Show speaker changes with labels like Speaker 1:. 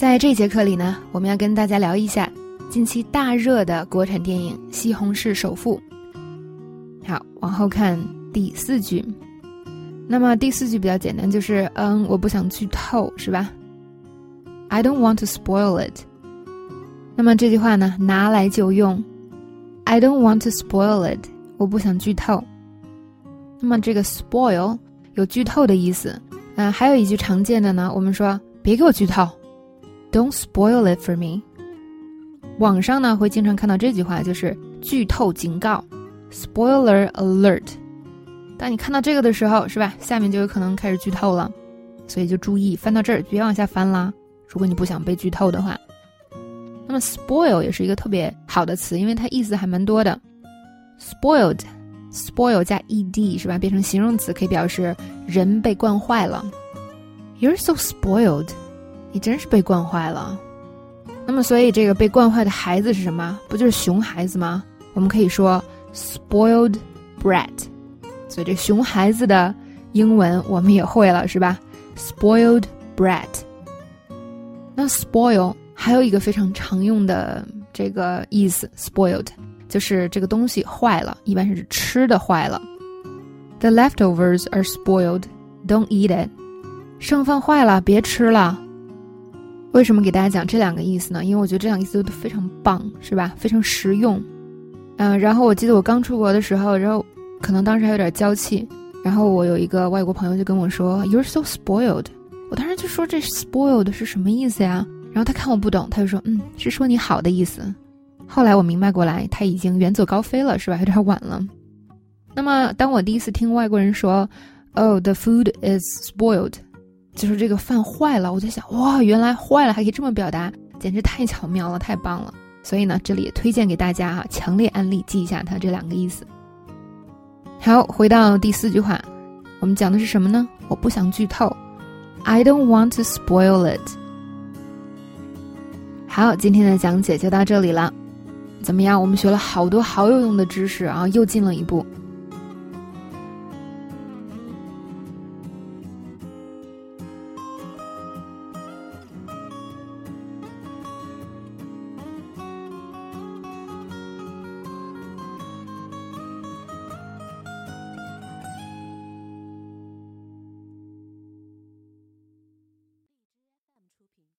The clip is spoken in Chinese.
Speaker 1: 在这节课里呢，我们要跟大家聊一下近期大热的国产电影《西红柿首富》。好，往后看第四句。那么第四句比较简单，就是嗯，我不想剧透，是吧？I don't want to spoil it。那么这句话呢，拿来就用，I don't want to spoil it。我不想剧透。那么这个 spoil 有剧透的意思。嗯，还有一句常见的呢，我们说别给我剧透，Don't spoil it for me。网上呢会经常看到这句话，就是剧透警告，Spoiler alert。当你看到这个的时候，是吧？下面就有可能开始剧透了，所以就注意翻到这儿别往下翻啦。如果你不想被剧透的话，那么 spoil 也是一个特别好的词，因为它意思还蛮多的。spoiled，spoil 加 ed 是吧？变成形容词可以表示人被惯坏了。You're so spoiled，你真是被惯坏了。那么，所以这个被惯坏的孩子是什么？不就是熊孩子吗？我们可以说 spoiled brat。所以这熊孩子的英文我们也会了，是吧？Spoiled brat。那 spoil 还有一个非常常用的这个意思，spoiled 就是这个东西坏了，一般是吃的坏了。The leftovers are spoiled. Don't eat it. 剩饭坏了，别吃了。为什么给大家讲这两个意思呢？因为我觉得这两个意思都非常棒，是吧？非常实用。嗯，然后我记得我刚出国的时候，然后。可能当时还有点娇气，然后我有一个外国朋友就跟我说：“You're so spoiled。”我当时就说：“这 spoiled 是什么意思呀？”然后他看我不懂，他就说：“嗯，是说你好的意思。”后来我明白过来，他已经远走高飞了，是吧？有点晚了。那么，当我第一次听外国人说：“Oh, the food is spoiled”，就是这个饭坏了，我就想：哇，原来坏了还可以这么表达，简直太巧妙了，太棒了。所以呢，这里也推荐给大家哈，强烈安利，记一下它这两个意思。好，回到第四句话，我们讲的是什么呢？我不想剧透，I don't want to spoil it。好，今天的讲解就到这里了。怎么样？我们学了好多好有用的知识啊，又进了一步。